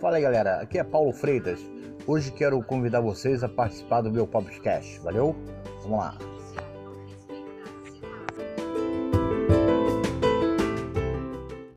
Fala aí galera, aqui é Paulo Freitas. Hoje quero convidar vocês a participar do meu podcast. Valeu? Vamos lá.